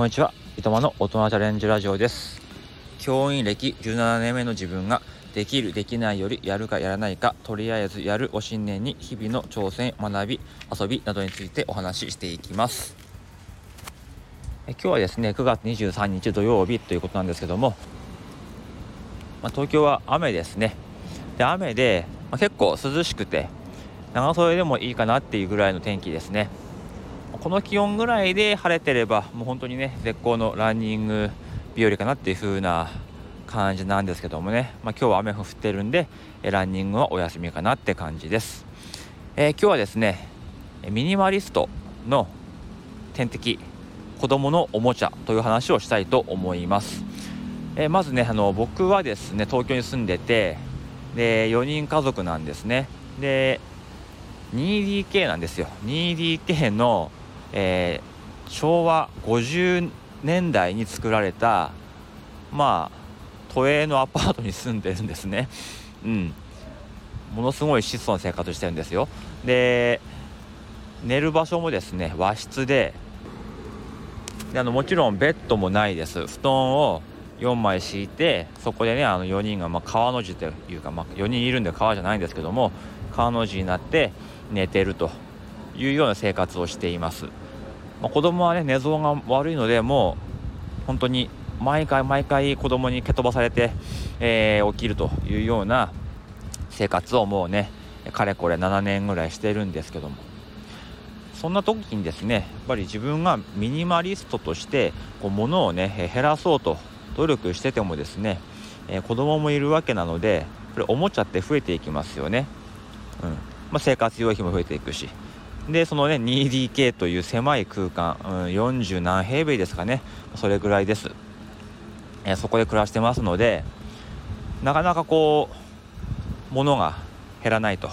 こんにちは。いとまの大人チャレンジラジオです。教員歴17年目の自分ができる、できないよりやるかやらないか、とりあえずやるを信念に日々の挑戦、学び、遊びなどについてお話ししていきます。え今日はですね、9月23日土曜日ということなんですけども、まあ、東京は雨ですね。で、雨で、まあ、結構涼しくて、長袖でもいいかなっていうぐらいの天気ですね。この気温ぐらいで晴れてればもう本当にね絶好のランニング日和かなっていう風な感じなんですけどもね、まあ、今日は雨降ってるんでランニングはお休みかなって感じです、えー、今日はですねミニマリストの天敵子供のおもちゃという話をしたいと思います、えー、まずねあの僕はですね東京に住んでてで4人家族なんですね。で 2DK なんですよ。2DK のえー、昭和50年代に作られたまあ都営のアパートに住んでるんですね。うん。ものすごい質素な生活してるんですよ。で寝る場所もですね和室でであのもちろんベッドもないです。布団を4枚敷いてそこでねあの4人が、まあ、川の字というか、まあ、4人いるんで川じゃないんですけども川の字になって寝てるというような生活をしています、まあ、子供はね寝相が悪いのでもう本当に毎回毎回子供に蹴飛ばされて、えー、起きるというような生活をもうねかれこれ7年ぐらいしてるんですけども。そんな時にですねやっぱり自分がミニマリストとしてこう物をね減らそうと努力しててもですね、えー、子供もいるわけなのでこれおもちゃって増えていきますよね、うん。まあ、生活用品も増えていくし。でそのね 2DK という狭い空間、うん、40何平米ですかね。それぐらいです、えー、そこで暮らしてますのでなかなかこう物が減らないと。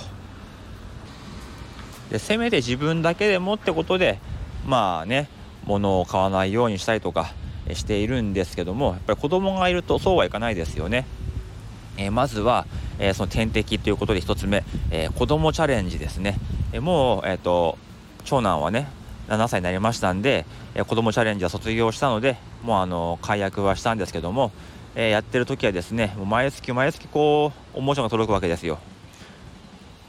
でせめて自分だけでもってことでまあね物を買わないようにしたりとかしているんですけどもやっぱり子供がいるとそうはいかないですよね、えー、まずは、えー、その天敵ということで1つ目、えー、子供チャレンジですね。えもう、えーと、長男はね7歳になりましたんで、えー、子供チャレンジは卒業したのでもうあの解約はしたんですけども、えー、やってる時はですねもう毎月毎月こうおもちゃが届くわけですよ。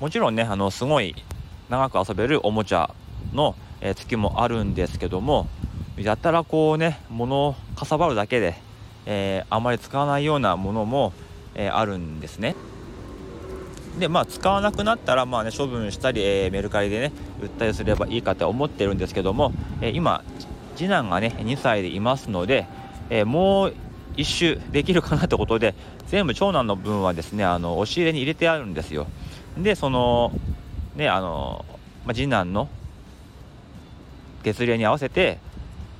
もちろんねあのすごい長く遊べるおもちゃの、えー、月もあるんですけどもやったらこうね物をかさばるだけで、えー、あまり使わないようなものも、えー、あるんですね。でまあ使わなくなったらまあね処分したり、えー、メルカリでね売ったりすればいいかと思ってるんですけども、えー、今次男がね2歳でいますので、えー、もう1周できるかなってことで全部長男の分はですねあの押し入れに入れてあるんですよ。でそのねあの、まあ、次男の月齢に合わせて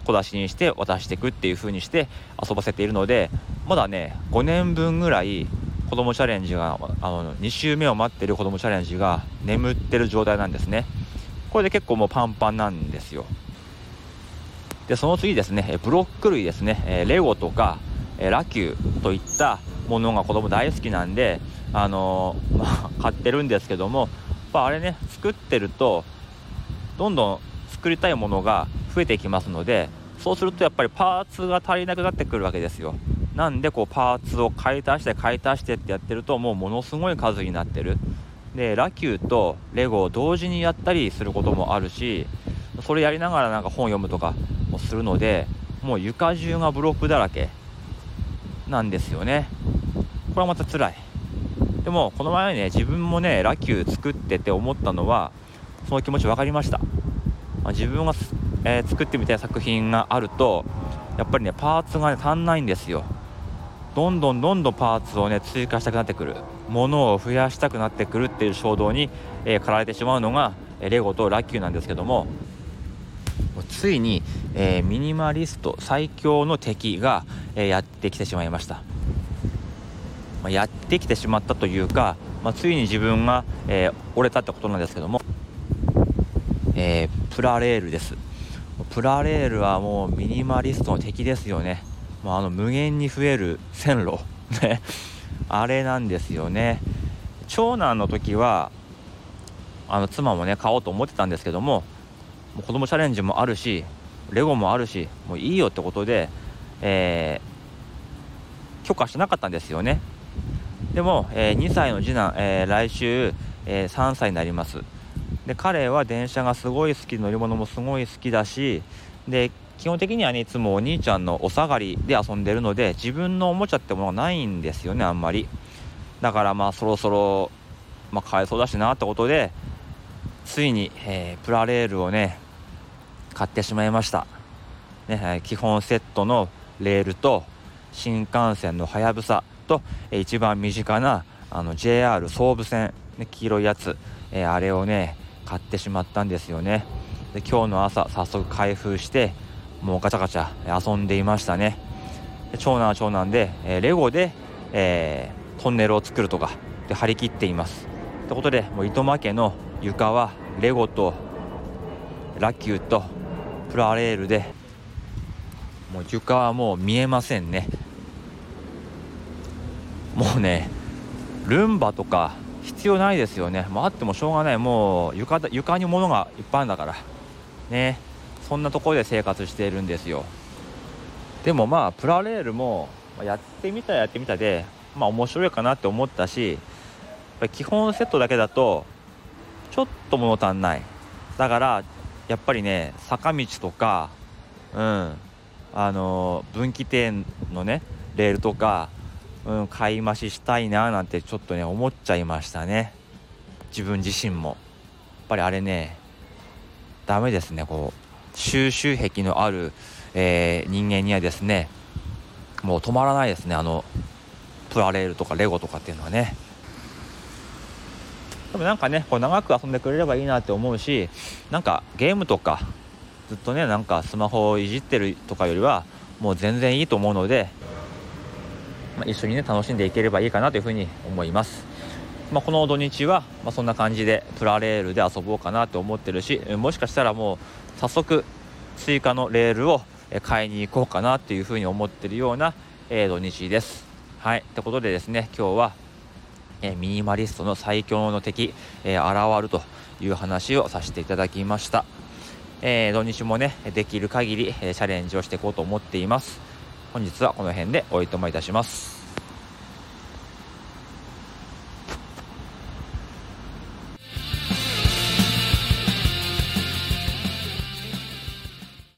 小出しにして渡していくっていう風にして遊ばせているのでまだね5年分ぐらい子供チャレンジがあの2週目を待ってる子供チャレンジが眠ってる状態なんですね。これで結構もうパンパンなんですよ。でその次ですねブロック類ですね。レゴとかラキューといったものが子供大好きなんであのー、まあ、買ってるんですけどもやあれね作ってるとどんどん作りたいものが増えていきますのでそうするとやっぱりパーツが足りなくなってくるわけですよ。なんでこうパーツを買い足して買い足してってやってるともうものすごい数になってる。でラキューとレゴを同時にやったりすることもあるしそれやりながらなんか本読むとかもするのでもう床中がブロックだらけなんですよね。これはまた辛い。でもこの前ね自分もねラキュー作ってて思ったのはその気持ち分かりました、ま、自分が、えー、作ってみたい作品があるとやっぱりねパーツが、ね、足んないんですよ。どんどんどんどんパーツをね追加したくなってくる。ものを増やしたくなってくるっていう衝動に、えー、駆られてしまうのが、えレゴとラッキューなんですけどもついに、えー、ミニマリスト最強の敵が、えー、やってきてしまいました、まあ、やってきてしまったというか、まあ、ついに自分が、え折れたってことなんですけども、えプラレールです。プラレールはもうミニマリストの敵ですよね。まあ、あの無限に増える線路。ね。あれなんですよね。長男の時はあの妻もね買おうと思ってたんですけどももう子供チャレンジもあるしレゴもあるしもういいよってことで、えー、許可してなかったんですよね。でも、えー、2歳の次男、えー、来週、え3歳になります。で彼は電車がすごい好き乗り物もすごい好きだしで基本的にはねいつもお兄ちゃんのお下がりで遊んでるので自分のおもちゃってものがないんですよねあんまり。だからまあそろそろ、まあ、買えそうだしなってことでついに、えー、プラレールをね買ってしまいました、ねえ、基本セットのレールと新幹線のはやぶさと、えー、一番身近なあの JR 総武線、ね、黄色いやつ、えー、あれをね買ってしまったんですよね。で今日の朝早速開封してもうガチャガチャ遊んでいましたね。長男は長男で、えー、レゴで、えー、トンネルを作るとかで張り切っています。ということでもう糸間家の床はレゴとラキューとプラレールでもう床はもう見えませんね。もうねルンバとか必要ないですよね、もうあってもしょうがない、もう床床に物がいっぱいあるんだから、ね、そんなところで生活しているんですよ。でもまあ、プラレールもやってみたやってみたで、まあ面白いかなって思ったし、基本セットだけだと、ちょっと物足んない。だから、やっぱりね、坂道とか、うん、あの分岐点のね、レールとか、うん、買い増ししたいななんてちょっとね思っちゃいましたね。自分自身も。やっぱりあれねダメですねこう収集癖のある、えー、人間にはですねもう止まらないですねあのプラレールとかレゴとかっていうのはね。でもなんかねこう長く遊んでくれればいいなって思うしなんかゲームとかずっとねなんかスマホをいじってるとかよりはもう全然いいと思うのでまあ、一緒にね楽しんでいければいいかなというふうに思います。まあ、この土日は、まそんな感じでプラレールで遊ぼうかなと思ってるしもしかしたらもう早速追加のレールを買いに行こうかなっていうふうに思ってるような、えー、土日です。はい、ということでですね今日は、えー、ミニマリストの最強の敵、えー、現るという話をさせていただきました。えー、土日もねできる限り、えチャレンジをしていこうと思っています。本日はこの辺でおいとまいたします。